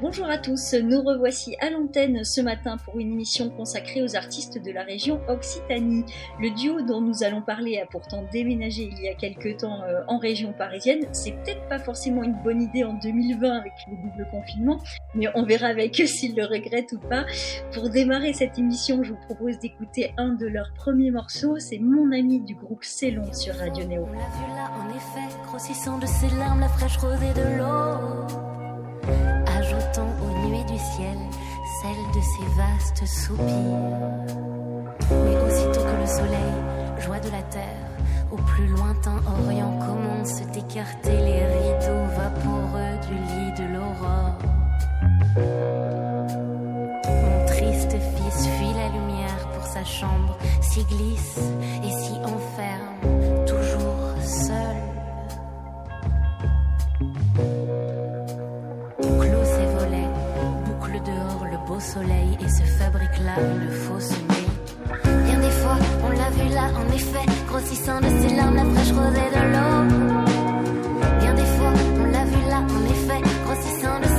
Bonjour à tous, nous revoici à l'antenne ce matin pour une émission consacrée aux artistes de la région Occitanie. Le duo dont nous allons parler a pourtant déménagé il y a quelques temps euh, en région parisienne. C'est peut-être pas forcément une bonne idée en 2020 avec le double confinement, mais on verra avec eux s'ils le regrettent ou pas. Pour démarrer cette émission, je vous propose d'écouter un de leurs premiers morceaux. C'est Mon ami du groupe Célon sur Radio Néo celle de ses vastes soupirs. Mais aussitôt que le soleil, joie de la terre, au plus lointain orient commence d'écarter les rideaux vaporeux du lit de l'aurore. Mon triste fils fuit la lumière pour sa chambre, s'y glisse et s'y enferme, toujours seul soleil et se fabrique là une fausse nuit. Bien des fois, on l'a vu là, en effet, grossissant de ses larmes la fraîche rosée de l'eau. Bien des fois, on l'a vu là, en effet, grossissant de ses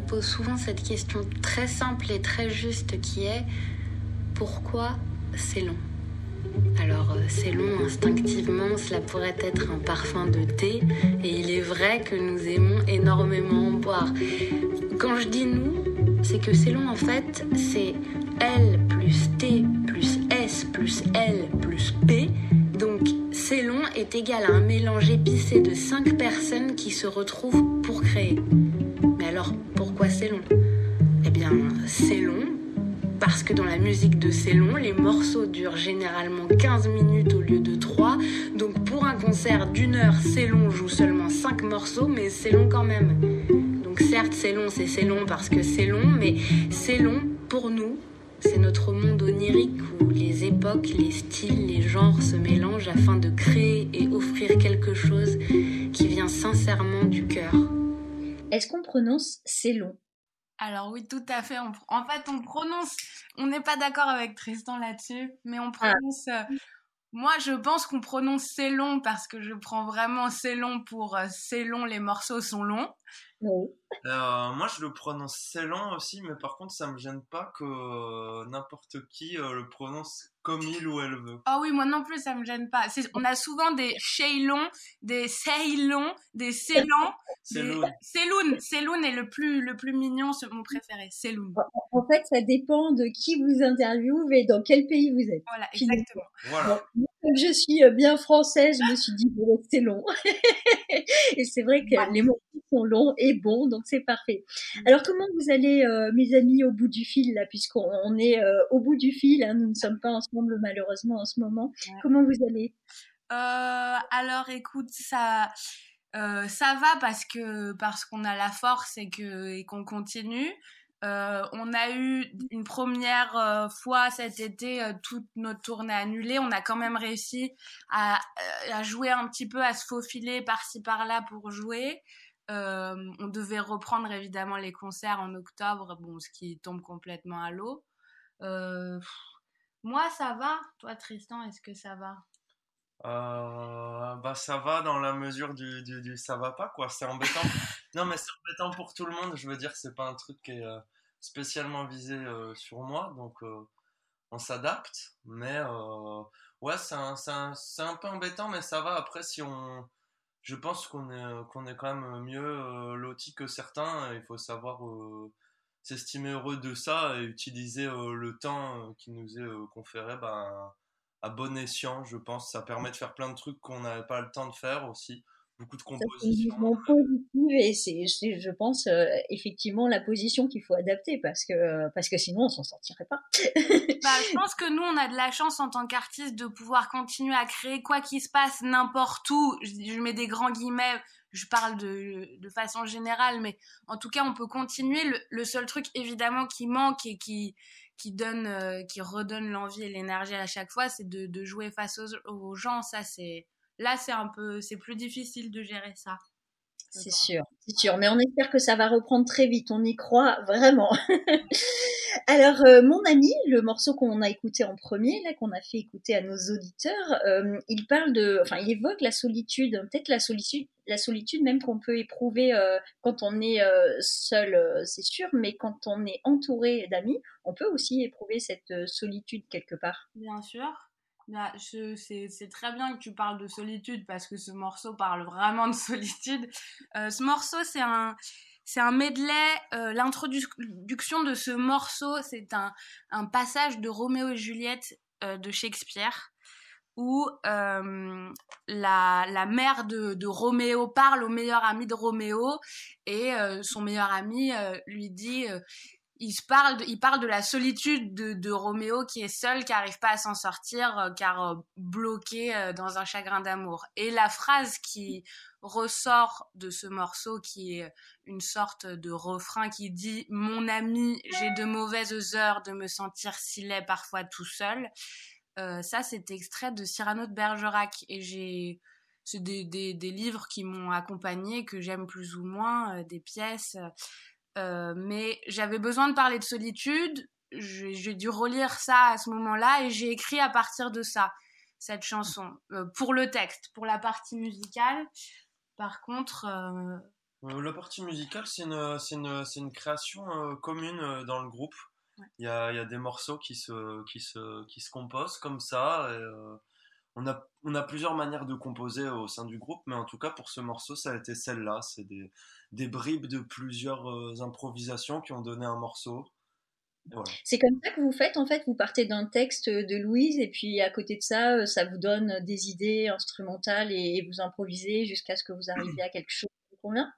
pose souvent cette question très simple et très juste qui est pourquoi c'est long? Alors euh, c'est long instinctivement, cela pourrait être un parfum de thé, et il est vrai que nous aimons énormément en boire. Quand je dis nous, c'est que c'est long en fait, c'est L plus T plus S plus L plus P. Donc c'est long est égal à un mélange épicé de 5 personnes qui se retrouvent pour créer. C'est long Eh bien c'est long parce que dans la musique de Célon, les morceaux durent généralement 15 minutes au lieu de 3. Donc pour un concert d'une heure, Célon joue seulement 5 morceaux, mais c'est long quand même. Donc certes, c'est long, c'est Célon parce que c'est long, mais c'est long pour nous. C'est notre monde onirique où les époques, les styles, les genres se mélangent afin de créer et offrir quelque chose qui vient sincèrement du cœur. Est-ce qu'on prononce c'est long? Alors oui, tout à fait. en fait, on prononce, on n'est pas d'accord avec Tristan là-dessus, mais on ah. prononce... Euh, moi, je pense qu'on prononce c'est long parce que je prends vraiment c'est long pour euh, c'est long, les morceaux sont longs. Euh, moi, je le prononce c'est long aussi, mais par contre, ça me gêne pas que n'importe qui le prononce comme il ou elle veut. Ah oui, moi non plus, ça me gêne pas. On a souvent des Shaylon, des Ceylon, des Ceylan. Celoun. Celoun. est le plus, le plus mignon, c'est mon préféré. En fait, ça dépend de qui vous interviewe et dans quel pays vous êtes. Voilà, exactement. Voilà. comme je suis euh, bien française, je me suis dit, c'est long. et c'est vrai que les mots sont longs et bons, donc c'est parfait. Mm. Alors, comment vous allez, euh, mes amis, au bout du fil, là, puisqu'on est euh, au bout du fil, hein, nous ne sommes pas en malheureusement en ce moment. Comment vous allez? Euh, Alors écoute, ça, euh, ça va parce que parce qu'on a la force et que et qu'on continue. Euh, on a eu une première fois cet été toute notre tournée annulée. On a quand même réussi à, à jouer un petit peu, à se faufiler par-ci par-là pour jouer. on devait reprendre évidemment les concerts en octobre, bon, ce qui tombe complètement à l'eau. Moi, ça va. Toi, Tristan, est-ce que ça va? Euh, bah ça va dans la mesure du, du, ça va pas quoi. C'est embêtant. Non mais c'est embêtant pour tout le monde. Je veux dire c'est pas un truc qui est euh, spécialement visé euh, sur moi. Donc on s'adapte. Mais ouais c'est un, un, un, peu embêtant mais ça va. Après si on je pense qu'on est qu'on est quand même mieux loti que certains. Il faut savoir s'estimer heureux de ça et utiliser euh, le temps euh, qui nous est euh, conféré ben, à bon escient, je pense. Ça permet de faire plein de trucs qu'on n'avait pas le temps de faire aussi. Beaucoup de compositions. C'est positive et c'est, je pense, effectivement la position qu'il faut adapter parce que, parce que sinon on s'en sortirait pas. bah, je pense que nous, on a de la chance en tant qu'artiste de pouvoir continuer à créer quoi qu'il se passe n'importe où. je mets des grands guillemets je parle de, de, façon générale, mais en tout cas, on peut continuer. Le, seul truc, évidemment, qui manque et qui, qui, donne, euh, qui redonne l'envie et l'énergie à chaque fois, c'est de, de, jouer face aux, aux gens. Ça, c'est, là, c'est un peu, c'est plus difficile de gérer ça. C'est sûr, c'est sûr. Mais on espère que ça va reprendre très vite. On y croit vraiment. Alors, euh, mon ami, le morceau qu'on a écouté en premier, là, qu'on a fait écouter à nos auditeurs, euh, il parle de, enfin, il évoque la solitude, peut-être la solitude, la solitude même qu'on peut éprouver euh, quand on est seul, c'est sûr, mais quand on est entouré d'amis, on peut aussi éprouver cette solitude quelque part. Bien sûr. C'est très bien que tu parles de solitude parce que ce morceau parle vraiment de solitude. Euh, ce morceau, c'est un, un medley. Euh, l'introduction de ce morceau, c'est un, un, passage de Roméo et Juliette euh, de Shakespeare où la, la, mère de, de, Roméo parle au meilleur ami de Roméo et son meilleur ami lui dit il parle de, il parle de la solitude de, Roméo qui est seul, qui n'arrive pas à s'en sortir, euh, car euh, bloqué euh, dans un chagrin d'amour. Et la phrase qui ressort de ce morceau, qui est une sorte de refrain qui dit Mon ami, j'ai de mauvaises heures de me sentir si laid parfois tout seul. ça, c'est extrait de Cyrano de Bergerac. Et j'ai. C'est des, des, livres qui m'ont accompagné, que j'aime plus ou moins, des pièces. Euh, mais j'avais besoin de parler de solitude. J'ai dû relire ça à ce moment-là et j'ai écrit à partir de ça cette chanson euh, pour le texte, pour la partie musicale. Par contre, euh, La partie musicale, c'est une, une, une, création commune dans le groupe. Il, y a, y a, des morceaux qui se, qui se, qui se composent comme ça. Et, on a, on a plusieurs manières de composer au sein du groupe, mais en tout cas pour ce morceau, ça a été celle-là. C'est des, des, bribes de plusieurs euh, improvisations qui ont donné un morceau. C'est comme ça que vous faites en fait, vous partez d'un texte de Louise et puis à côté de ça, euh, ça vous donne des idées instrumentales et, vous improvisez jusqu'à ce que vous arriviez à quelque chose qui vous convient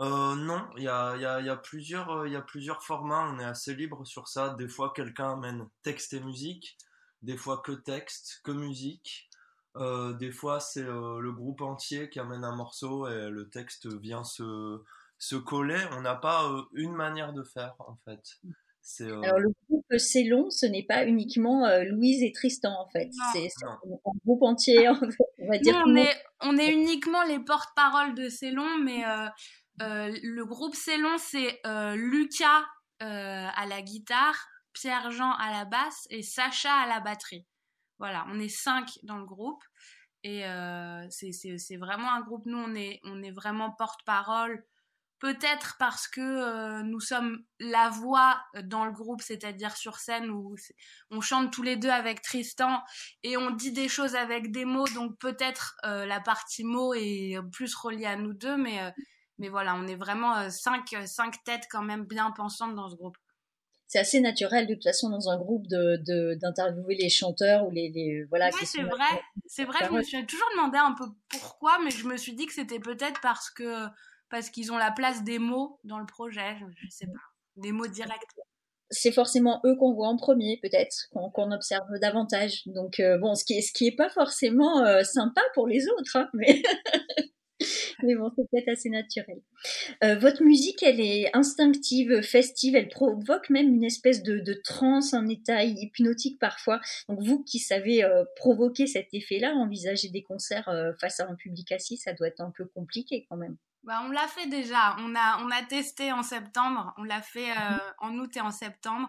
euh, non, il y a, y, a, y, a plusieurs, y a plusieurs formats, on est assez libre sur ça. Des fois, quelqu'un amène texte et musique, des fois que texte, que musique. Euh, des fois, c'est euh, le groupe entier qui amène un morceau et le texte vient se, se coller. On n'a pas euh, une manière de faire, en fait. Alors, le groupe C'est long, ce n'est pas uniquement Louise et Tristan, en fait. C'est un groupe entier, on va dire. on, est, on est uniquement les porte-parole de C'est long, mais le groupe C'est long, c'est Lucas à la guitare, Pierre-Jean à la basse et Sacha à la batterie. Voilà, on est cinq dans le groupe. Et euh, c'est vraiment un groupe, nous, on est, on est vraiment porte-parole. Peut-être parce que euh, nous sommes la voix dans le groupe, c'est-à-dire sur scène où on chante tous les deux avec Tristan et on dit des choses avec des mots, donc peut-être euh, la partie mots est plus reliée à nous deux, mais, mais voilà, on est vraiment cinq, cinq têtes quand même bien pensantes dans ce groupe c'est assez naturel de toute façon dans un groupe de d'interviewer les chanteurs ou les, les voilà. Oui, c'est vrai, c'est vrai. Je me suis toujours demandé un peu pourquoi, mais je me suis dit que c'était peut-être parce que parce qu'ils ont la place des mots dans le projet. Je, ne sais pas, des mots directs. C'est forcément eux qu'on voit en premier, peut-être, qu'on observe davantage. Donc euh, bon, ce qui est ce qui est pas forcément euh, sympa pour les autres, hein, mais Mais bon, c'est peut-être assez naturel. Euh, votre musique, elle est instinctive, festive, elle provoque même une espèce de, de transe, un état hypnotique parfois. Donc vous qui savez euh, provoquer cet effet-là, envisager des concerts euh, face à un public assis, ça doit être un peu compliqué quand même. Bah, on l'a fait déjà. On a, on a testé en septembre. On l'a fait mmh. en août et en septembre.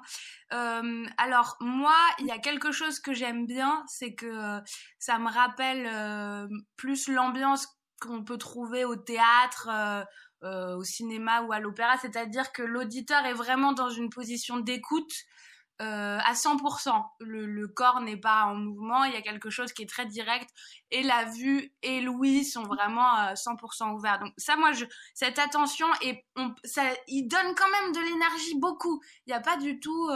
alors moi, il y a quelque chose que j'aime bien, c'est que ça me rappelle plus l'ambiance qu'on peut trouver au théâtre, euh, euh, au cinéma ou à l'opéra, c'est-à-dire que l'auditeur est vraiment dans une position d'écoute euh, à 100%. Le, corps n'est pas en mouvement, il y a quelque chose qui est très direct et la vue et l'ouïe sont vraiment 100% ouverts. Donc ça, moi, je, cette attention et ça, il donne quand même de l'énergie beaucoup. Il n'y a pas du tout.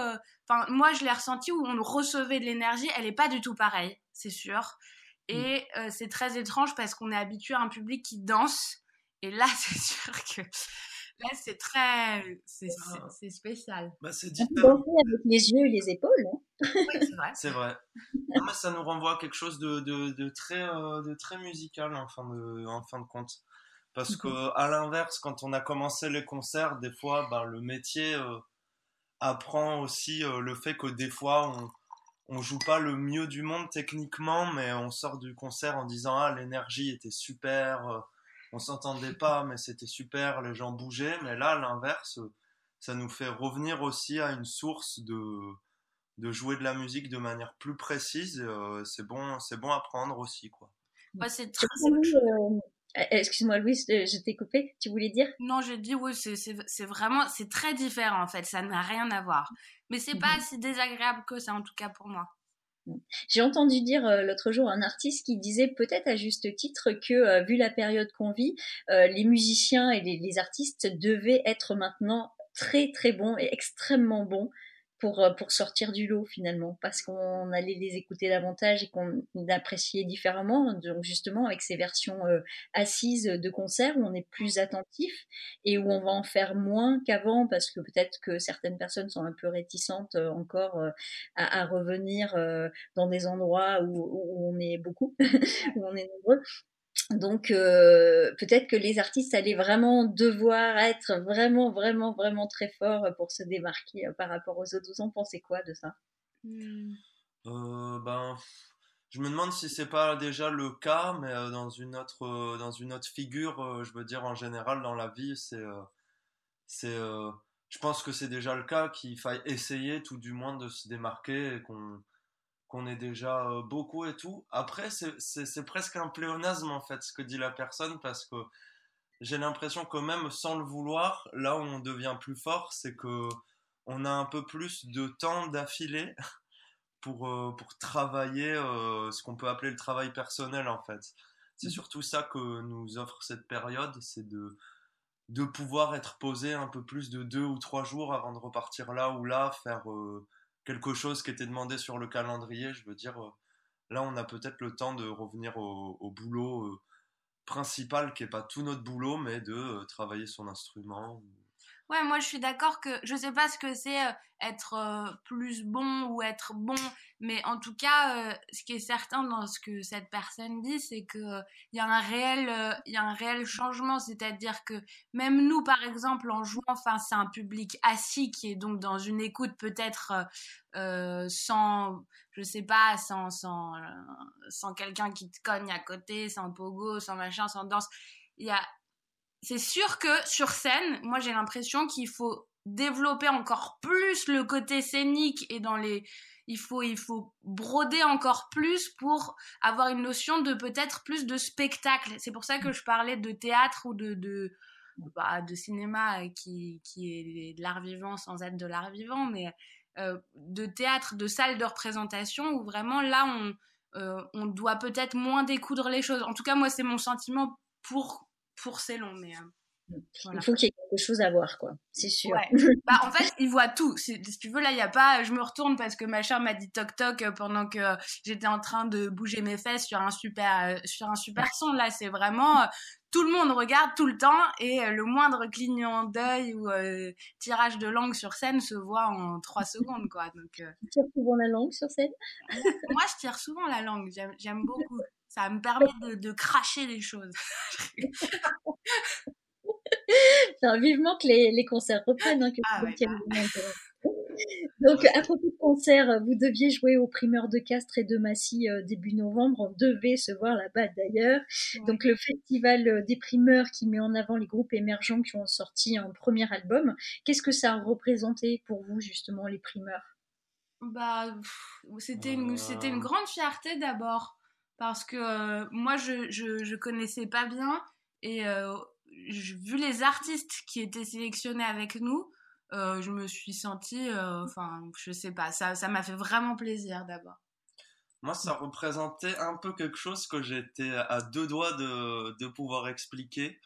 Enfin, moi, je l'ai ressenti où on recevait de l'énergie, elle n'est pas du tout pareille, c'est sûr. Mm. Et euh, c'est très étrange parce qu'on est habitué à un public qui danse. Et là, c'est sûr que là, c'est très. C'est ah. spécial. Bah, c'est différent. avec les yeux et les épaules. Hein. oui, c'est vrai. c'est vrai. ça nous renvoie à quelque chose de, de, de très, euh, de très musical en fin de, en fin de compte. Parce que, mm-hmm. à l'inverse, quand on a commencé les concerts, des fois, ben, le métier euh, apprend aussi le fait que des fois, on on joue pas le mieux du monde techniquement, mais on sort du concert en disant ah l'énergie était super, euh, on s'entendait pas, mais c'était super, les gens bougeaient. Mais là, l'inverse, ça nous fait revenir aussi à une source de de jouer de la musique de manière plus précise. Euh, c'est bon, c'est bon à prendre aussi quoi. c'est très... Euh, excuse-moi Louise, je t'ai coupé, tu voulais dire? Non, j'ai dit oui, c'est vraiment, c'est très différent en fait, ça n'a rien à voir. Mais c'est pas si désagréable que ça, en tout cas pour moi. J'ai entendu dire euh, l'autre jour un artiste qui disait peut-être à juste titre que, euh, vu la période qu'on vit, les musiciens et les, artistes devaient être maintenant très très bons et extrêmement bons pour, euh, pour sortir du lot finalement, parce qu'on allait les écouter davantage et qu'on appréciait différemment, donc justement avec ces versions euh, assises de concert où on est plus attentif et où on va en faire moins qu'avant, parce que peut-être que certaines personnes sont un peu réticentes euh, encore à, à, revenir dans des endroits où, où on est beaucoup, où on est nombreux. Donc euh, peut-être que les artistes allaient vraiment devoir être vraiment, vraiment, vraiment très forts pour se démarquer euh, par rapport aux autres. Vous en pensez quoi de ça? Hmm. euh, Ben, je me demande si c'est pas déjà le cas, mais dans une autre, dans une autre figure, je veux dire en général dans la vie, c'est, c'est, je pense que c'est déjà le cas qu'il faille essayer tout du moins de se démarquer et qu'on qu'on est déjà euh, beaucoup et tout. Après, c'est presque un pléonasme en fait ce que dit la personne parce que j'ai l'impression que même sans le vouloir, là où on devient plus fort, c'est que on a un peu plus de temps d'affilée pour, euh, pour travailler euh, ce qu'on peut appeler le travail personnel en fait. C'est mmh. surtout ça que nous offre cette période, c'est de, de pouvoir être posé un peu plus de deux ou trois jours avant de repartir là ou là, faire euh, quelque chose qui était demandé sur le calendrier. Je veux dire, là on a peut-être le temps de revenir au, boulot principal qui n'est pas tout notre boulot, mais de euh, travailler son instrument. Ouais, moi je suis d'accord que je sais pas ce que c'est euh, être euh, plus bon ou être bon, mais en tout cas, ce qui est certain dans ce que cette personne dit, c'est que il y a un réel, y a un réel changement, c'est-à-dire que même nous, par exemple, en jouant face à un public assis qui est donc dans une écoute peut-être sans je sais pas, sans, sans, euh, sans quelqu'un qui te cogne à côté, sans pogo, sans machin, sans danse. Il y a, c'est sûr que sur scène, moi j'ai l'impression qu'il faut développer encore plus le côté scénique et dans les, il faut, il faut broder encore plus pour avoir une notion de peut-être plus de spectacle. C'est pour ça que je parlais de théâtre ou de, de, bah, de cinéma qui, qui est de l'art vivant sans être de l'art vivant, mais euh, de théâtre, de salle de représentation où vraiment là on, euh, on doit peut-être moins découdre les choses. En tout cas, moi, c'est mon sentiment pour, pour ces longs. Mais, euh, Il faut qu'il y ait quelque chose à voir, quoi. C'est sûr. bah, en fait, il voit tout. Si, tu veux, là, il n'y a pas. Je me retourne parce que ma chère m'a dit toc toc pendant que j'étais en train de bouger mes fesses sur un super, sur un super son. Là, c'est vraiment tout le monde regarde tout le temps et euh, le moindre clignement d'œil ou euh, tirage de langue sur scène se voit en trois secondes quoi. Donc, euh, Tu tires souvent la langue sur scène? Moi je tire souvent la langue, j'aime beaucoup. Ça me permet de, cracher des choses. vivement que les, concerts reprennent. Hein, que ah, donc, à propos de concert, vous deviez jouer aux primeurs de Castres et de Massy euh, début novembre. On devait se voir là-bas d'ailleurs. Donc, le festival euh, des primeurs qui met en avant les groupes émergents qui ont sorti un premier album. Qu'est-ce que ça a représenté pour vous, justement, les primeurs? Bah, c'était une, c'était une grande fierté d'abord. Parce que euh, moi, je, je, je, connaissais pas bien. Et vu les artistes qui étaient sélectionnés avec nous, euh, je me suis sentie, euh, enfin, je sais pas, ça, ça m'a fait vraiment plaisir d'abord. Moi, ça représentait un peu quelque chose que j'étais à deux doigts de, de pouvoir expliquer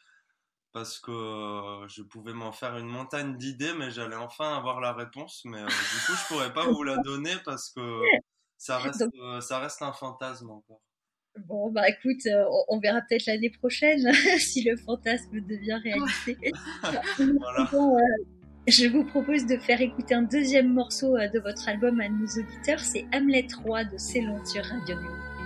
parce que euh, je pouvais m'en faire une montagne d'idées, mais j'allais enfin avoir la réponse. Mais du coup, je pourrais pas vous la donner parce que ça reste, ça reste un fantasme encore. Bon, bah écoute, on, verra peut-être l'année prochaine si le fantasme devient réalité. voilà. Je vous propose de faire écouter un deuxième morceau euh, de votre album à nos auditeurs, c'est Hamlet 3 de Célon sur Radio Néo.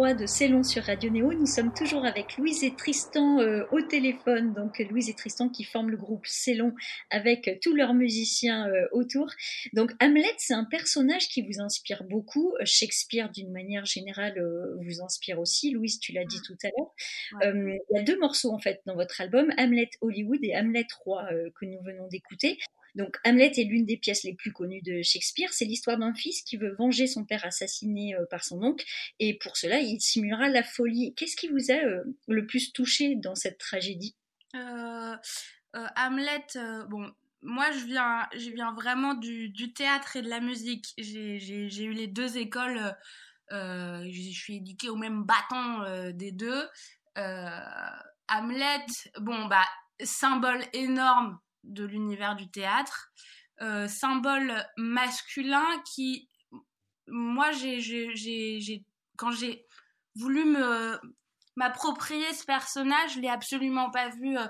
Hamlet 3 de Célon sur Radio Néo. Nous sommes toujours avec Louise et Tristan euh, au téléphone. Donc Louise et Tristan qui forment le groupe Célon avec tous leurs musiciens euh, autour. Donc Hamlet, c'est un personnage qui vous inspire beaucoup. Shakespeare, d'une manière générale, euh, vous inspire aussi. Louise, tu l'as dit tout à l'heure. Il y a deux morceaux en fait dans votre album, Hamlet Hollywood et Hamlet 3 que nous venons d'écouter. Donc Hamlet est l'une des pièces les plus connues de Shakespeare. C'est l'histoire d'un fils qui veut venger son père assassiné euh, par son oncle et pour cela il simulera la folie. Qu'est-ce qui vous a euh, le plus touché dans cette tragédie? Euh, Hamlet, bon, moi je viens, je viens vraiment du, théâtre et de la musique. J'ai eu les deux écoles. je suis éduquée au même bâton des deux. Hamlet, bon bah symbole énorme de l'univers du théâtre, euh, symbole masculin qui, moi, j'ai, quand j'ai voulu m'approprier ce personnage, je l'ai absolument pas vu euh,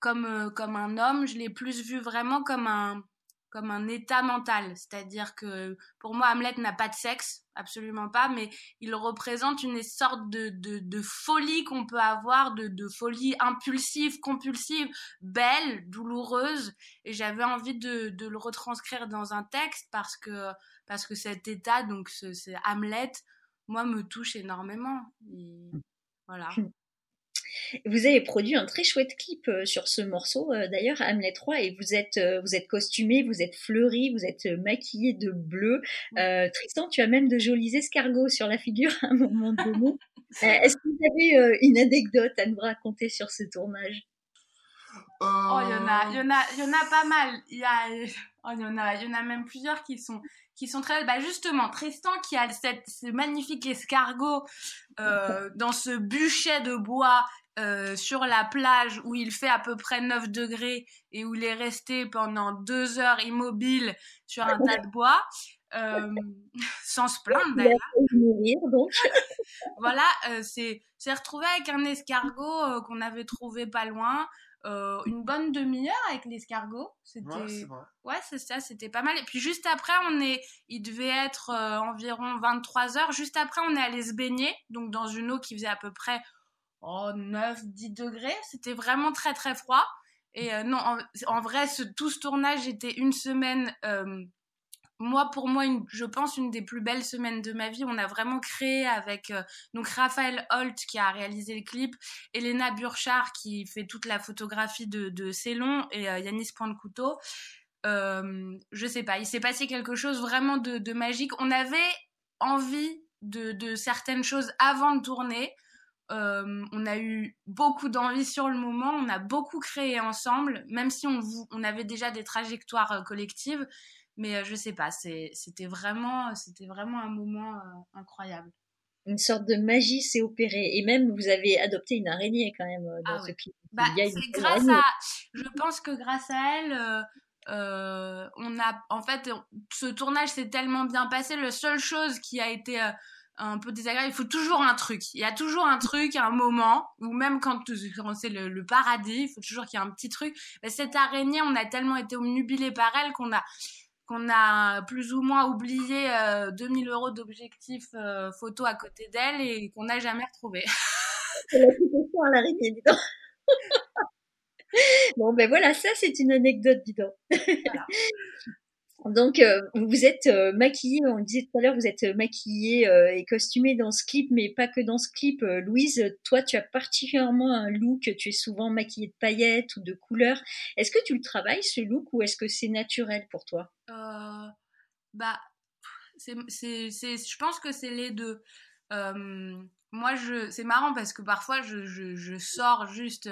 comme, euh, comme un homme, je l'ai plus vu vraiment comme un, comme un état mental. C'est-à-dire que pour moi, Hamlet n'a pas de sexe, absolument pas, mais il représente une sorte de, de, folie qu'on peut avoir, de, folie impulsive, compulsive, belle, douloureuse. Et j'avais envie de, le retranscrire dans un texte parce que, parce que cet état, donc c'est Hamlet, moi, me touche énormément. voilà. Vous avez produit un très chouette clip euh, sur ce morceau, euh, d'ailleurs, Hamlet 3, et vous êtes, euh, vous êtes costumé, vous êtes fleuri, vous êtes maquillé de bleu. Tristan, tu as même de jolis escargots sur la figure à un moment donné. Est-ce que vous avez une anecdote à nous raconter sur ce tournage? Oh, il y en a, il y en a, il y en a pas mal. Il y a, oh, il y en a, il y en a même plusieurs qui sont, qui sont très Bah justement, Tristan qui a cette, ce magnifique escargot euh, dans ce bûcher de bois euh, sur la plage où il fait à peu près 9 degrés et où il est resté pendant deux heures immobile sur un tas de bois, euh, sans se plaindre d'ailleurs. voilà, euh, c'est retrouvé avec un escargot euh, qu'on avait trouvé pas loin. Euh, une bonne demi-heure avec l'escargot. C'était ouais, c'est ça, c'était pas mal. Et puis juste après, on est, il devait être environ 23 heures. Juste après, on est allé se baigner, donc dans une eau qui faisait à peu près oh, 9, 10 degrés. C'était vraiment très très froid. Et euh, non, en, vrai, ce, tout ce tournage était une semaine. Euh, moi, pour moi, je pense une des plus belles semaines de ma vie. On a vraiment créé avec euh, donc Raphaël Holt qui a réalisé le clip, Elena Burchard qui fait toute la photographie de, de Célon et Yanis Point couteau. je sais pas, il s'est passé quelque chose vraiment de, de magique. On avait envie de, de, certaines choses avant de tourner. Euh, on a eu beaucoup d'envie sur le moment, on a beaucoup créé ensemble, même si on, on avait déjà des trajectoires euh, collectives. Mais euh, je sais pas, c'était vraiment, c'était vraiment un moment incroyable. Une sorte de magie s'est opérée. Et même, vous avez adopté une araignée quand même dans ah ce clip. Bah, grâce à, je pense que grâce à elle, on a, en fait, ce tournage s'est tellement bien passé. La seule chose qui a été un peu désagréable. Il faut toujours un truc. Il y a toujours un truc, un moment, ou même quand, c'est le, paradis, il faut toujours qu'il y ait un petit truc. cette araignée, on a tellement été omnubilé par elle qu'on a qu'on a plus ou moins oublié 2000 euh, euros d'objectifs euh, photo à côté d'elle et qu'on n'a jamais retrouvé. C'est la à l'araignée, dis donc. bon, ben voilà, ça c'est une anecdote, dis donc. Voilà. Donc, euh, vous êtes euh, maquillée, on disait tout à l'heure, vous êtes euh, maquillée et costumée dans ce clip, mais pas que dans ce clip. Louise, toi, tu as particulièrement un look, tu es souvent maquillée de paillettes ou de couleurs. Est-ce que tu le travailles, ce look, ou est-ce que c'est naturel pour toi? Bah, c'est, je pense que c'est les deux. moi, c'est marrant parce que parfois, je, je, je sors juste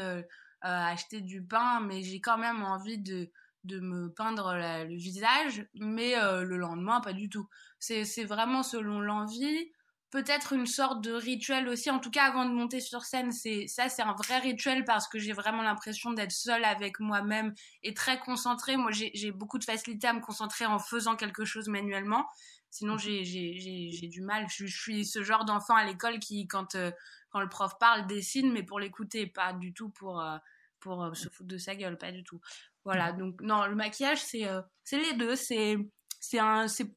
acheter du pain, mais j'ai quand même envie de de me peindre le visage, mais euh, le lendemain, pas du tout. C'est vraiment selon l'envie. Peut-être une sorte de rituel aussi, en tout cas avant de monter sur scène, c'est ça c'est un vrai rituel parce que j'ai vraiment l'impression d'être seule avec moi-même et très concentrée. Moi j'ai beaucoup de facilité à me concentrer en faisant quelque chose manuellement. Sinon j'ai du mal. Je, suis ce genre d'enfant à l'école qui quand, euh, quand le prof parle dessine mais pour l'écouter, pas du tout pour... Euh, pour se foutre de sa gueule, pas du tout. Voilà, mm. donc non, le maquillage, c'est euh, les deux. C'est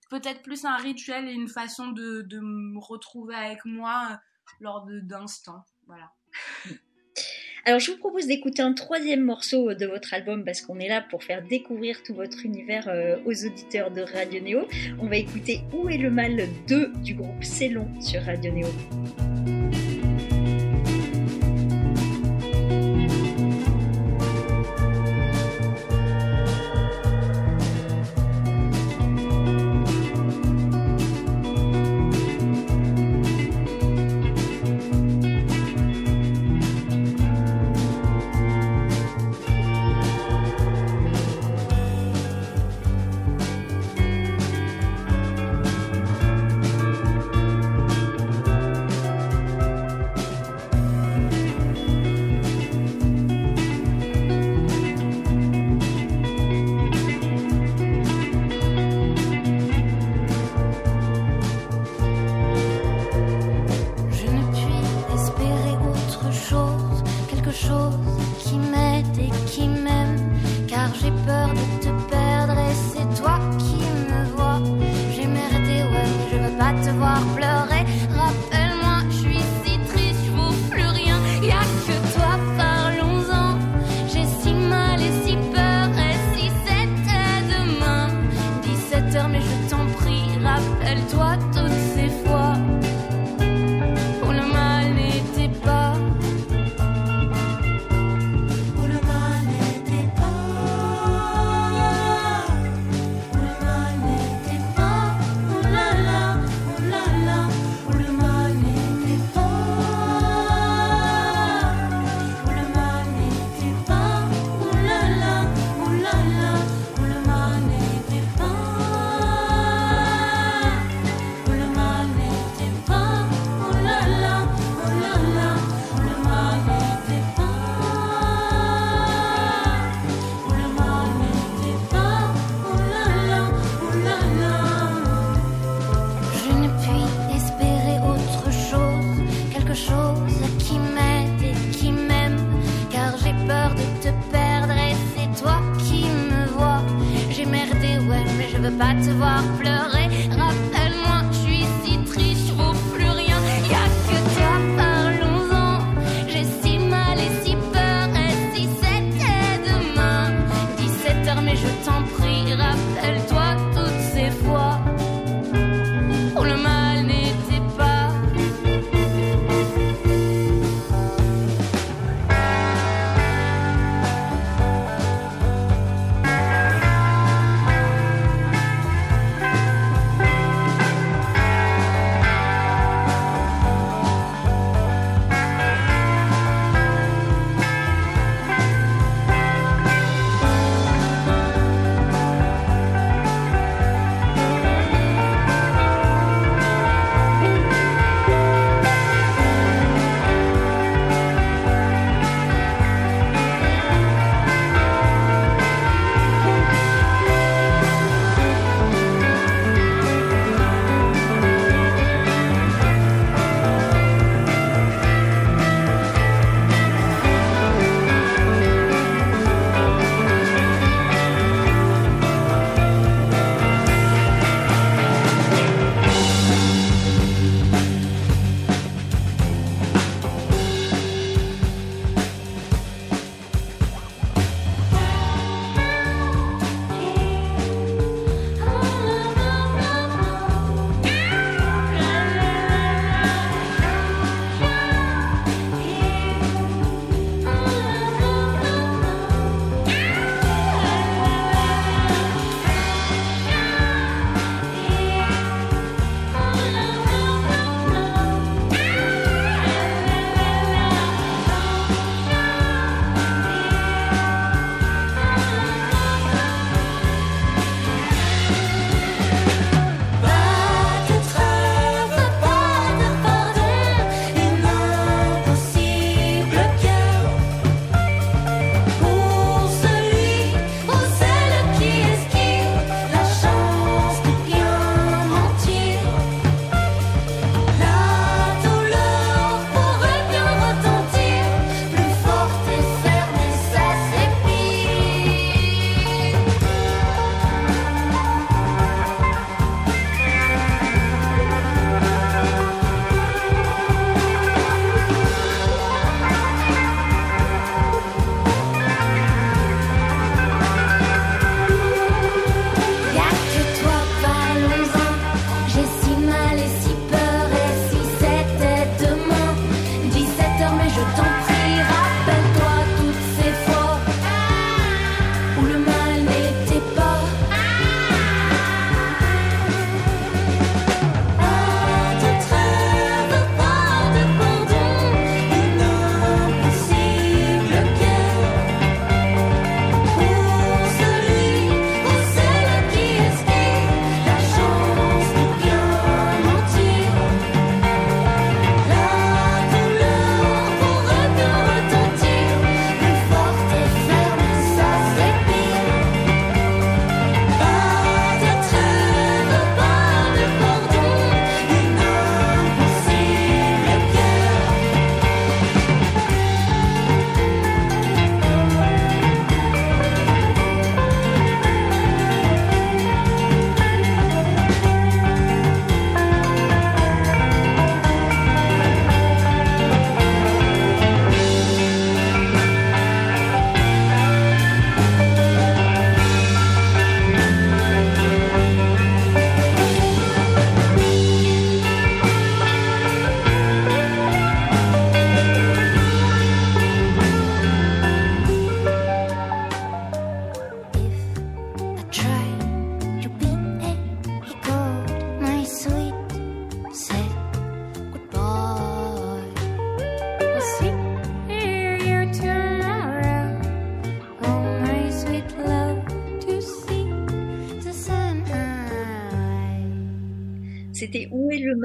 peut-être plus un rituel et une façon de, de me retrouver avec moi euh, lors d'instants. Voilà. Mm. Alors, je vous propose d'écouter un troisième morceau de votre album parce qu'on est là pour faire découvrir tout votre univers euh, aux auditeurs de Radio Néo. On va écouter Où est le mal 2 du groupe C'est long sur Radio Néo.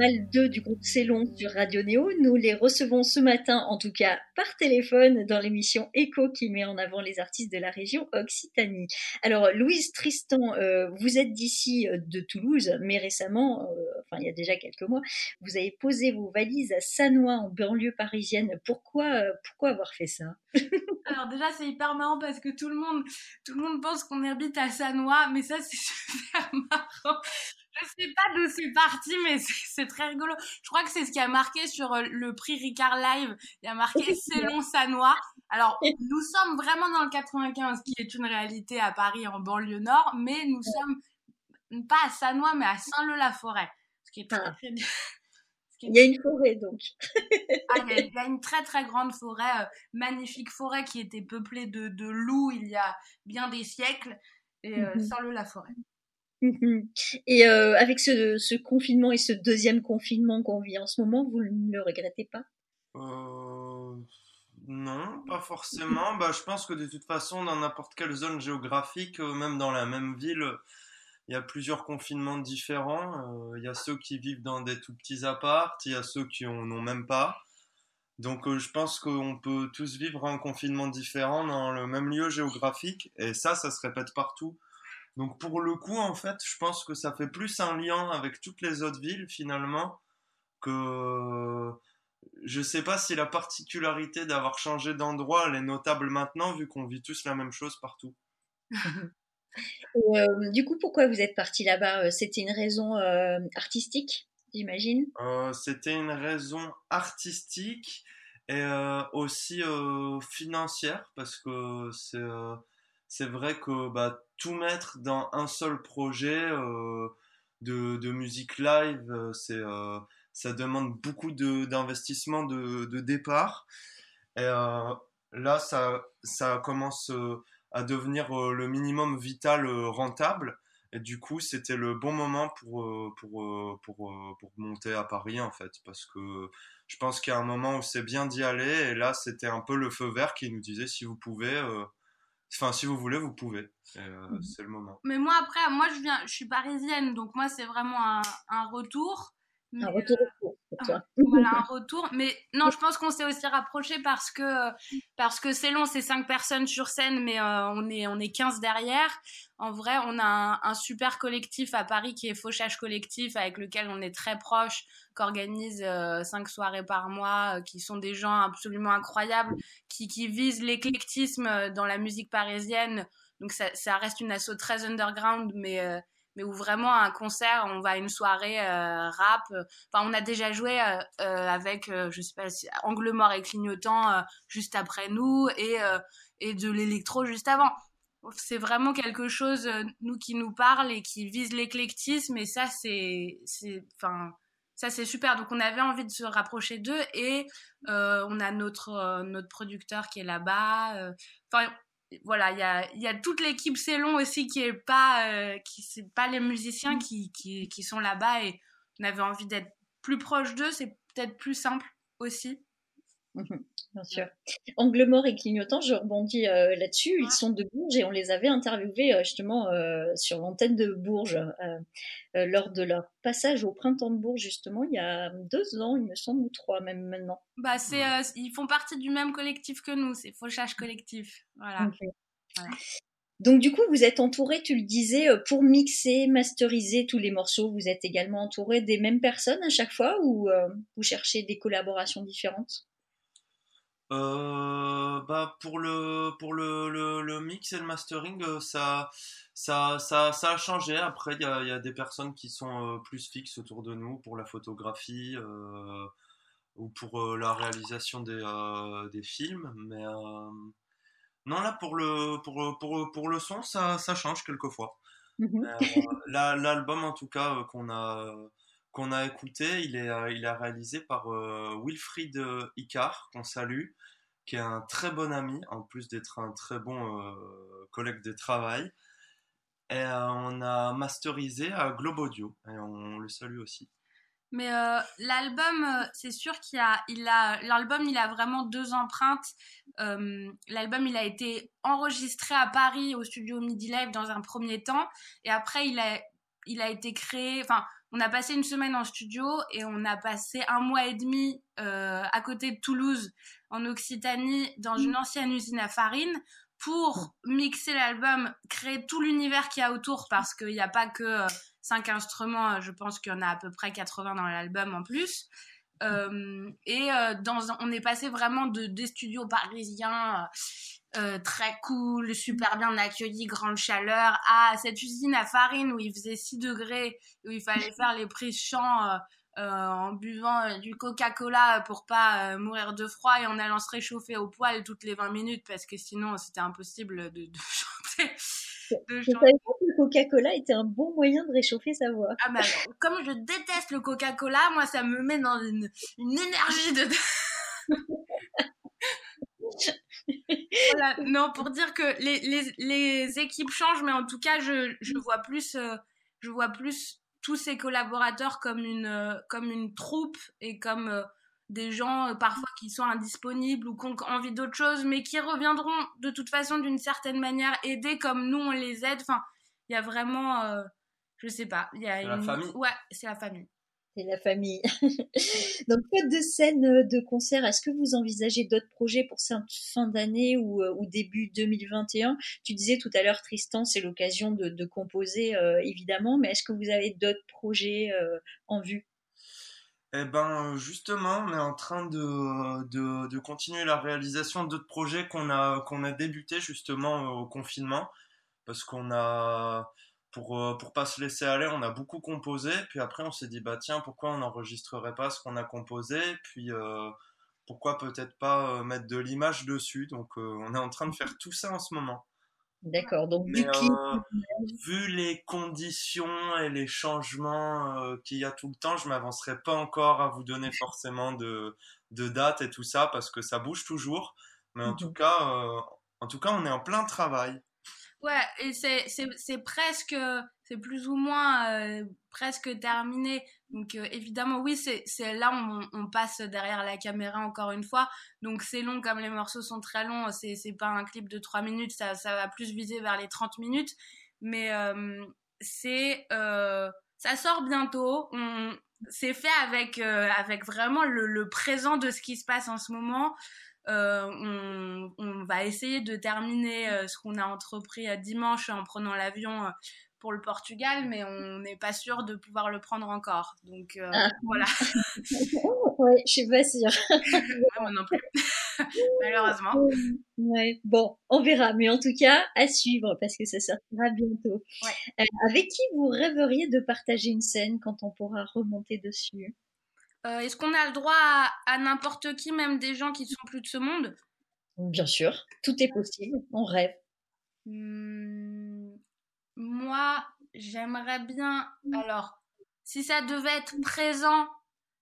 Mal 2 du groupe Célon sur Radio Néo. Nous les recevons ce matin, en tout cas par téléphone, dans l'émission Echo qui met en avant les artistes de la région Occitanie. Alors, Louise Tristan, euh, vous êtes d'ici euh, de Toulouse, mais récemment, euh, enfin il y a déjà quelques mois, vous avez posé vos valises à Sanois en banlieue parisienne. Pourquoi, pourquoi avoir fait ça? Alors déjà, c'est hyper marrant parce que tout le monde, tout le monde pense qu'on habite à Sanois, mais ça c'est super marrant. Je sais pas d'où c'est parti, mais c'est très rigolo. Je crois que c'est ce qui a marqué sur euh, le prix Ricard Live. Il y a marqué Célon Sanois. Alors, nous sommes vraiment dans le 95, qui est une réalité à Paris, en banlieue nord, mais nous sommes pas à Sanois, mais à Saint-Leu-la-Forêt. Ce qui est très, ah. très bien. Il y a une forêt donc. ah, il, y a, une très très grande forêt, euh, magnifique forêt qui était peuplée de, de, loups il y a bien des siècles, et euh, mhm. Saint-Leu-la-Forêt. Mhm. Et euh, avec ce, ce, confinement et ce deuxième confinement qu'on vit en ce moment, vous ne le regrettez pas? Euh, Non, pas forcément. bah, je pense que de toute façon, dans n'importe quelle zone géographique, euh, même dans la même ville, il y a plusieurs confinements différents. Il y a ceux qui vivent dans des tout petits apparts, il y a ceux qui n'en ont même pas. Donc je pense qu'on peut tous vivre un confinement différent dans le même lieu géographique. Et ça, ça se répète partout. Donc pour le coup, en fait, je pense que ça fait plus un lien avec toutes les autres villes finalement que je sais pas si la particularité d'avoir changé d'endroit elle est notable maintenant vu qu'on vit tous la même chose partout. Euh, du coup, pourquoi vous êtes parti là-bas? Euh, C'était une raison euh, artistique, j'imagine? C'était une raison artistique et aussi financière parce que c'est c'est vrai que bah, tout mettre dans un seul projet euh, de, de, musique live, euh, euh, ça demande beaucoup d'investissement de, de, départ. Et là, ça, ça commence à devenir le minimum vital rentable. Et du coup, c'était le bon moment pour, pour, pour, pour, monter à Paris, en fait, parce que je pense qu'il y a un moment où c'est bien d'y aller, et là, c'était un peu le feu vert qui nous disait si vous pouvez, Enfin, si vous voulez, vous pouvez. Euh, mhm. C'est le moment. Mais moi, après, moi, je viens, je suis parisienne, donc moi, c'est vraiment un, un retour. un retour voilà, un retour. Mais non, je pense qu'on s'est aussi rapproché parce que parce que c'est long, c'est 5 personnes sur scène, mais euh, on est on est 15 derrière. En vrai, on a un, super collectif à Paris qui est Fauchage Collectif, avec lequel on est très proche qu'organise euh, cinq soirées par mois, euh, qui sont des gens absolument incroyables, qui, qui visent l'éclectisme euh, dans la musique parisienne. Donc ça, ça, reste une asso très underground, mais mais où vraiment un concert, on va à une soirée rap. Enfin, on a déjà joué avec, je sais pas, Angle mort et clignotant juste après nous et et de l'électro juste avant. C'est vraiment quelque chose nous qui nous parle et qui vise l'éclectisme et ça c'est enfin ça c'est super. Donc on avait envie de se rapprocher d'eux et euh, on a notre euh, notre producteur qui est là-bas. Euh. Enfin voilà, il y a, toute l'équipe Célon aussi qui est pas qui c'est pas les musiciens qui, qui, qui sont là-bas et on avait envie d'être plus proche d'eux. C'est peut-être plus simple aussi. Mhm. Bien sûr. Angle mort et clignotant, je rebondis euh, là-dessus. Ils sont de Bourges et on les avait interviewés euh, justement euh, sur l'antenne de Bourges lors de leur passage au printemps de Bourges justement il y a deux ans, il me semble, ou trois même maintenant. Bah c'est, ils font partie du même collectif que nous, c'est Fauchage Collectif. Voilà. Donc du coup, vous êtes entouré, tu le disais, pour mixer, masteriser tous les morceaux. Vous êtes également entouré des mêmes personnes à chaque fois ou vous cherchez des collaborations différentes? Euh, bah pour le pour le, le, mix et le mastering euh, ça ça, ça, ça a changé. Après il y a, y a, des personnes qui sont euh, plus fixes autour de nous pour la photographie ou pour la réalisation des, des films. Mais non là pour le pour, pour, pour le son ça, ça change quelquefois. Mmh l'album en tout cas qu'on a qu'on a écouté, il est, il est réalisé par Wilfried Icar, qu'on salue, qui est un très bon ami, en plus d'être un très bon euh, collègue de travail. Et euh, on a masterisé à Globe Audio, et on le salue aussi. Mais euh, l'album, c'est sûr qu'il a, il a, l'album, il a vraiment deux empreintes. l'album, il a été enregistré à Paris au studio Midi Live dans un premier temps, et après, il a, il a été créé. Enfin, on a passé une semaine en studio et on a passé un mois et demi euh, à côté de Toulouse, en Occitanie, dans une ancienne usine à farine, pour mixer l'album, créer tout l'univers qu'il y a autour, parce qu'il n'y a pas que euh, cinq instruments, je pense qu'il y en a à peu près 80 dans l'album en plus. Euh, et euh, dans, on est passé vraiment de des studios parisiens euh, très cool, super bien accueillis, grande chaleur, à cette usine à farine où il faisait 6 degrés, où il fallait faire les prises champs en buvant du Coca-Cola pour pas mourir de froid et en allant se réchauffer au poil toutes les 20 minutes parce que sinon c'était impossible de, de chanter. Je savais pas que le Coca-Cola était un bon moyen de réchauffer sa voix. Ah bah, comme je déteste le Coca-Cola, moi ça me met dans une, une énergie de... voilà, non, pour dire que les, les, les, équipes changent, mais en tout cas, je, je vois plus, euh, je vois plus tous ces collaborateurs comme une, euh, comme une troupe et comme euh, des gens parfois qui sont indisponibles ou qui ont envie d'autre chose, mais qui reviendront de toute façon d'une certaine manière aider comme nous on les aide. Enfin, il y a vraiment, je sais pas, il y a une... la famille. Ouais, c'est la famille. C'est la famille. Donc, pas de scène de concert. Est-ce que vous envisagez d'autres projets pour cette fin d'année ou, ou, début 2021 Tu disais tout à l'heure, Tristan, c'est l'occasion de, de, composer, euh, évidemment, mais est-ce que vous avez d'autres projets euh, en vue? Eh ben justement, on est en train de, de, de continuer la réalisation d'autres projets qu'on a, qu'on a débuté justement au confinement, parce qu'on a, pour, euh, pour pas se laisser aller, on a beaucoup composé. Puis après, on s'est dit, bah tiens, pourquoi on n'enregistrerait pas ce qu'on a composé Puis euh, pourquoi peut-être pas euh, mettre de l'image dessus Donc on est en train de faire tout ça en ce moment. D'accord, donc Mais, vu les conditions et les changements qu'il y a tout le temps, je m'avancerai pas encore à vous donner forcément de, de dates et tout ça parce que ça bouge toujours. Mais en, tout mhm. cas, en tout cas, on est en plein travail. Ouais, et c'est, presque, c'est plus ou moins euh, presque terminé. Donc euh, évidemment, oui, c'est, là on, on passe derrière la caméra encore une fois. Donc c'est long, comme les morceaux sont très longs, c'est, pas un clip de 3 minutes, ça, ça va plus viser vers les 30 minutes. Mais euh, c'est, ça sort bientôt. On, c'est fait avec, avec vraiment le, le présent de ce qui se passe en ce moment. Euh, on, on, va essayer de terminer euh, ce qu'on a entrepris euh, dimanche en prenant l'avion pour le Portugal, mais on n'est pas sûr de pouvoir le prendre encore. Donc ah. voilà. ouais, je suis pas sûre. Moi non plus, malheureusement. Ouais. Bon, on verra, mais en tout cas, à suivre parce que ça sortira bientôt. Ouais. avec qui vous rêveriez de partager une scène quand on pourra remonter dessus? Euh, est-ce qu'on a le droit à, n'importe qui, même des gens qui sont plus de ce monde? Bien sûr, tout est possible, on rêve. Hmm, moi, j'aimerais bien. Alors, si ça devait être présent,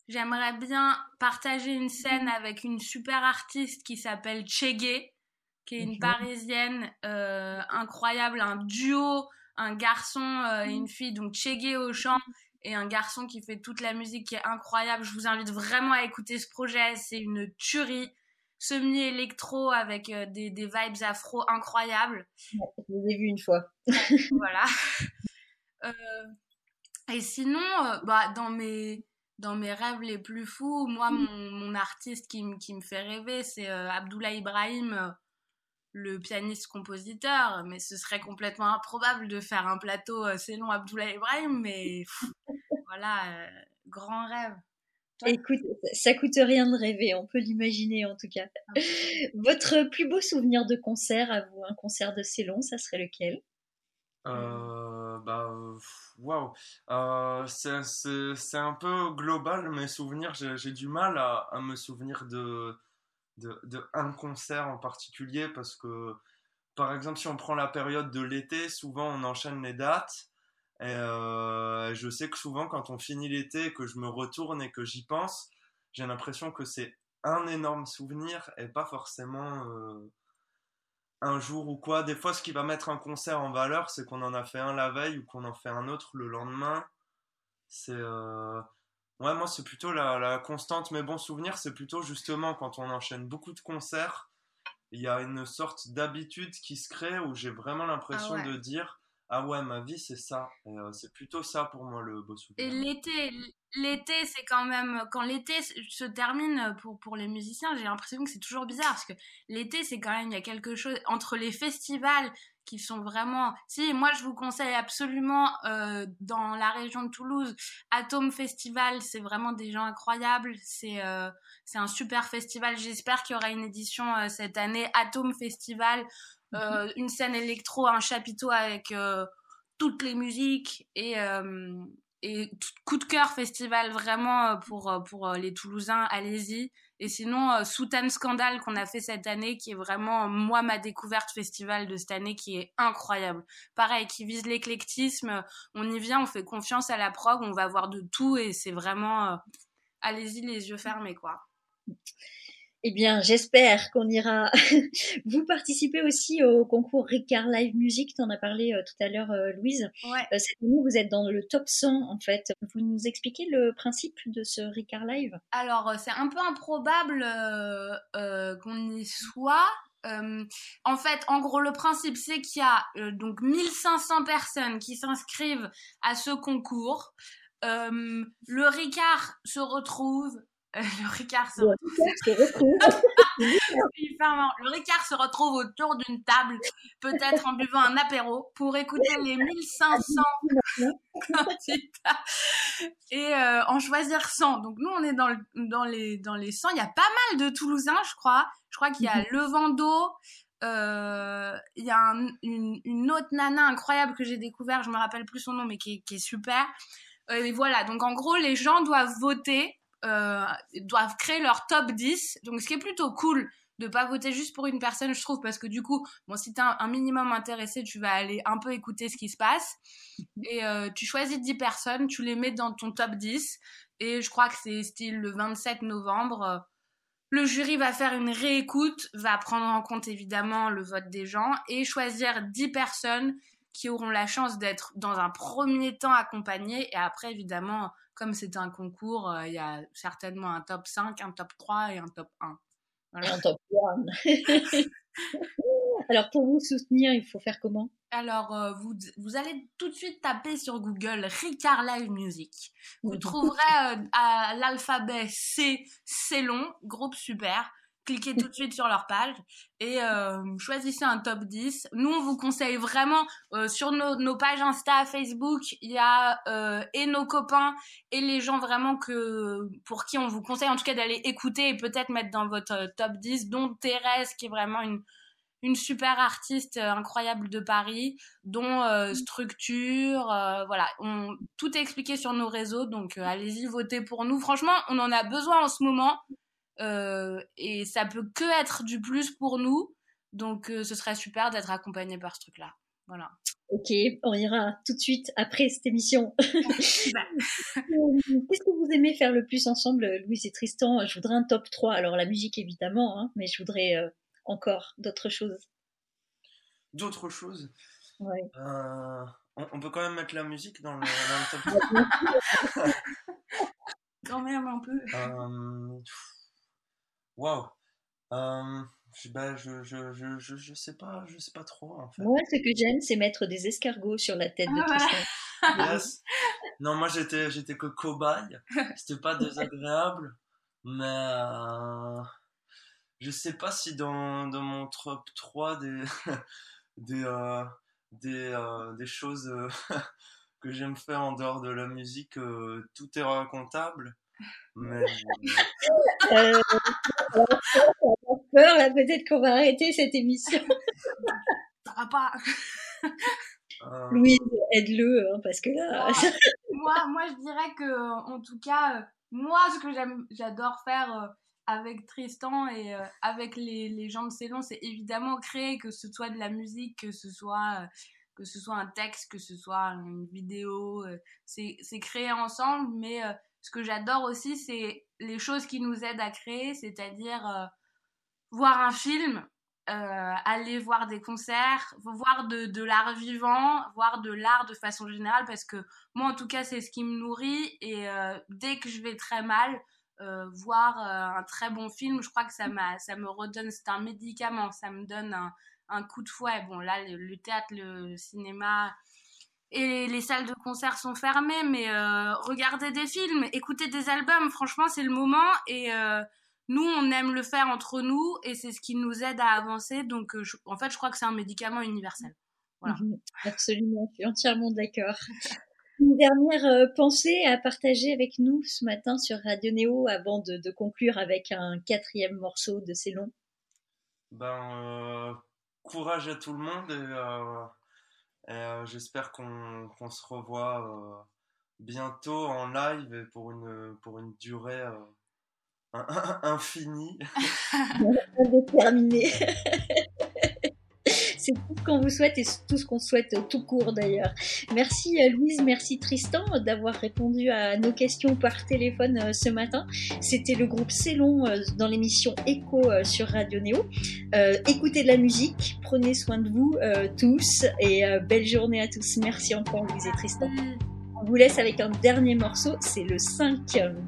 j'aimerais bien partager une scène avec une super artiste qui s'appelle Chege, qui est une parisienne euh, incroyable, un duo, un garçon euh, et une fille, donc Chege au chant et un garçon qui fait toute la musique qui est incroyable. Je vous invite vraiment à écouter ce projet. C'est une tuerie semi-électro avec euh, des, des, vibes afro incroyables. je l'ai vu une fois. voilà. Euh, et sinon, euh, bah, dans mes dans mes rêves les plus fous, moi, mon, mon artiste qui, qui me fait rêver, c'est Abdullah Ibrahim, le pianiste-compositeur, mais ce serait complètement improbable de faire un plateau euh, c'est long Abdoulaye Ibrahim, mais voilà, euh, grand rêve. Écoute, ça coûte rien de rêver, on peut l'imaginer en tout cas. Ah Votre plus beau souvenir de concert, à vous, un concert de Célon, ça serait lequel? Euh, bah, waouh, c'est un peu global mes souvenirs. J'ai du mal à, à, me souvenir de, de, un concert en particulier parce que, par exemple, si on prend la période de l'été, souvent on enchaîne les dates. Et euh, je sais que souvent, quand on finit l'été, que je me retourne et que j'y pense, j'ai l'impression que c'est un énorme souvenir et pas forcément euh, un jour ou quoi. Des fois, ce qui va mettre un concert en valeur, c'est qu'on en a fait un la veille ou qu'on en fait un autre le lendemain. C'est euh, Ouais, moi, c'est plutôt la, constante. Mes bons souvenirs, c'est plutôt justement quand on enchaîne beaucoup de concerts, il y a une sorte d'habitude qui se crée où j'ai vraiment l'impression ah de dire ah ouais, ma vie, c'est ça. Euh, c'est plutôt ça pour moi le beau souvenir. Et l'été, l'été, c'est quand même quand l'été se termine pour pour les musiciens, j'ai l'impression que c'est toujours bizarre parce que l'été, c'est quand même il y a quelque chose entre les festivals qui sont vraiment. Si moi, je vous conseille absolument euh, dans la région de Toulouse, Atom Festival, c'est vraiment des gens incroyables. C'est euh, c'est un super festival. J'espère qu'il y aura une édition cette année. Atom Festival euh, mhm. une scène électro, un chapiteau avec euh, toutes les musiques et, euh, et coup de cœur festival vraiment pour, pour les Toulousains, allez-y. Et sinon, Soutan Scandal qu'on a fait cette année, qui est vraiment, moi, ma découverte festival de cette année, qui est incroyable. Pareil, qui vise l'éclectisme. On y vient, on fait confiance à la prog, on va voir de tout et c'est vraiment, allez-y les yeux fermés, quoi. Eh bien, j'espère qu'on ira. vous participez aussi au concours Ricard Live Music, tu en as parlé euh, tout à l'heure, euh, Louise. Ouais. Euh, cette année, vous êtes dans le top 100, en fait. Vous nous expliquez le principe de ce Ricard Live? Alors, c'est un peu improbable qu'on y soit. en fait, en gros, le principe, c'est qu'il y a donc 1500 personnes qui s'inscrivent à ce concours. le Ricard se retrouve le Ricard se retrouve. le Ricard se retrouve autour d'une table, peut-être en buvant un apéro, pour écouter les 1500 candidats et euh, en choisir 100. Donc nous, on est dans, dans, les, dans les 100. Il y a pas mal de Toulousains, je crois. Je crois qu'il y a mhm. Le Vando. Euh, il y a une, une, autre nana incroyable que j'ai découvert, je me rappelle plus son nom, mais qui est, qui est super. Euh, et voilà, donc en gros, les gens doivent voter euh, doivent créer leur top 10. Donc, ce qui est plutôt cool de pas voter juste pour une personne, je trouve, parce que du coup, bon, si t'es un, un, minimum intéressé, tu vas aller un peu écouter ce qui se passe. Et euh, tu choisis 10 personnes, tu les mets dans ton top 10. Et je crois que c'est style le 27 novembre. Le jury va faire une réécoute, va prendre en compte évidemment le vote des gens et choisir 10 personnes qui auront la chance d'être dans un premier temps accompagnées. Et après, évidemment, comme c'est un concours, euh, il y a certainement un top 5, un top 3 et un top 1. Un top 1. Alors, pour vous soutenir, il faut faire comment? Alors, euh, vous, vous allez tout de suite taper sur Google Ricard Live Music. Vous trouverez euh, à l'alphabet C, c'est long, groupe super cliquez tout de suite sur leur page et euh, choisissez un top 10. Nous, on vous conseille vraiment euh, sur nos, pages Insta, Facebook, il y a euh, et nos copains et les gens vraiment que pour qui on vous conseille en tout cas d'aller écouter et peut-être mettre dans votre top 10, dont Thérèse qui est vraiment une une super artiste incroyable de Paris, dont structure, voilà, on, tout est expliqué sur nos réseaux, donc allez-y, votez pour nous. Franchement, on en a besoin en ce moment. Euh, et ça peut que être du plus pour nous. Donc, euh, ce serait super d'être accompagné par ce truc-là. Voilà. Ok, on ira tout de suite après cette émission. Bah. Qu'est-ce que vous aimez faire le plus ensemble, Louise et Tristan? Je voudrais un top 3. Alors, la musique, évidemment, hein, mais je voudrais euh, encore d'autres choses. D'autres choses? Ouais. on, peut quand même mettre la musique dans le, dans le top 3. quand même un peu. Waouh. Euh, bah, je, je, je, je, je, sais pas, je sais pas trop en fait. Moi, ce que j'aime, c'est mettre des escargots sur la tête de ah, Yes. Non, moi j'étais, j'étais que cobaye. C'était pas désagréable, mais euh, je sais pas si dans, dans mon top 3 des, des, euh, des, euh, des choses que j'aime faire en dehors de la musique, tout est racontable. Mais... euh, peur, là, peut-être qu'on va arrêter cette émission. Ça va pas. Euh... Louise, aide-le, hein, parce que là. moi, moi, je dirais que, en tout cas, euh, moi, ce que j'aime, j'adore faire euh, avec Tristan et euh, avec les, les gens de Célon, c'est évidemment créer, que ce soit de la musique, que ce soit que ce soit un texte, que ce soit une vidéo, c'est créer ensemble, mais ce que j'adore aussi, c'est les choses qui nous aident à créer, c'est-à-dire euh, voir un film, euh, aller voir des concerts, voir de, l'art vivant, voir de l'art de façon générale, parce que moi, en tout cas, c'est ce qui me nourrit. Et euh, dès que je vais très mal, voir un très bon film, je crois que ça, ça me redonne, c'est un médicament, ça me donne un, un coup de fouet. Bon, là, le théâtre, le cinéma, et les salles de concert sont fermées, mais euh, regardez des films, écoutez des albums, franchement c'est le moment et euh, nous on aime le faire entre nous et c'est ce qui nous aide à avancer. Donc euh, en fait je crois que c'est un médicament universel. Voilà. Mhm. absolument, je suis entièrement d'accord. Une dernière pensée à partager avec nous ce matin sur Radio Néo avant de, de conclure avec un quatrième morceau de Célon? Ben, courage à tout le monde et euh, j'espère qu'on se revoit euh, bientôt en live pour une, pour une durée euh, infinie. Indéterminée. c'est tout ce qu'on vous souhaite et tout ce qu'on souhaite tout court d'ailleurs. Merci Louise, merci Tristan d'avoir répondu à nos questions par téléphone ce matin. C'était le groupe Célon dans l'émission Echo sur Radio Néo. écoutez de la musique, prenez soin de vous tous et belle journée à tous. Merci encore Louise et Tristan. On vous laisse avec un dernier morceau, c'est le 5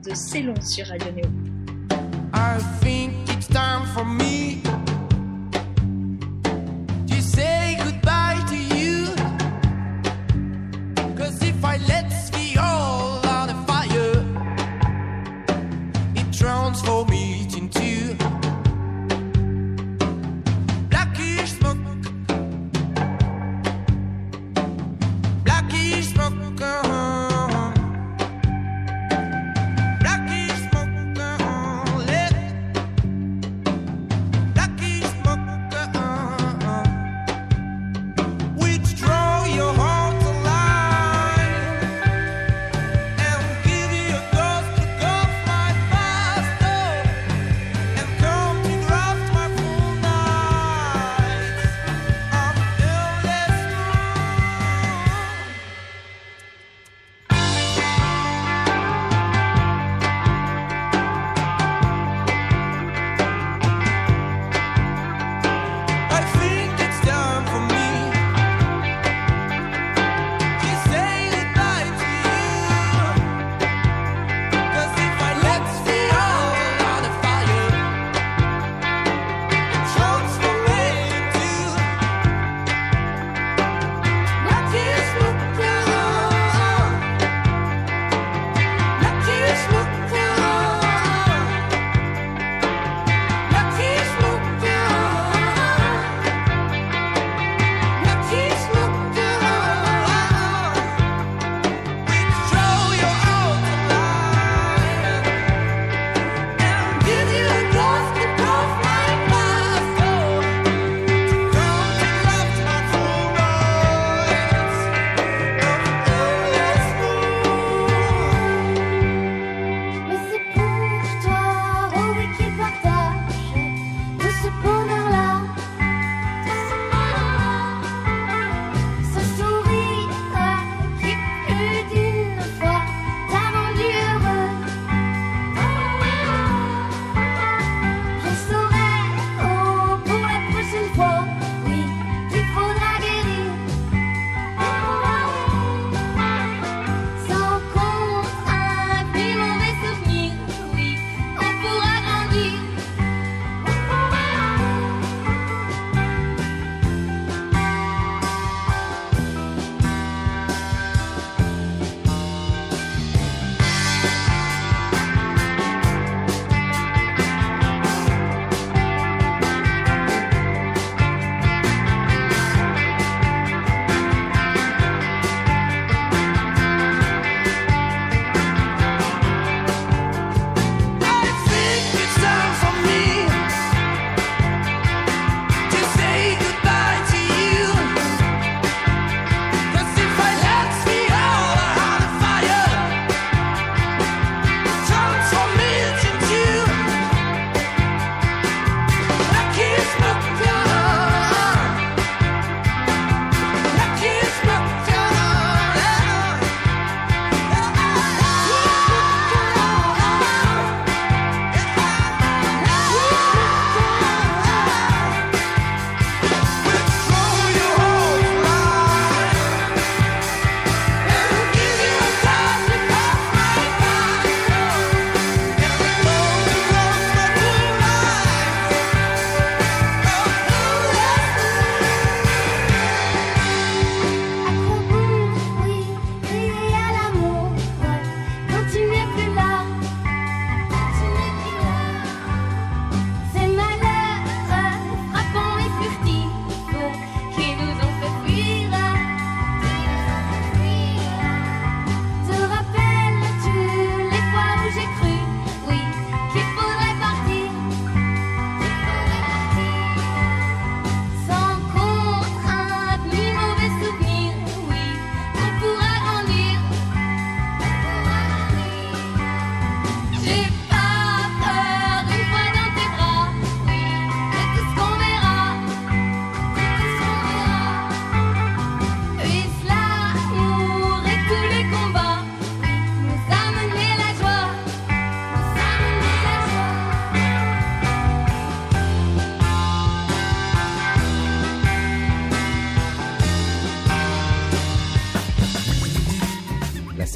de Célon sur Radio Néo.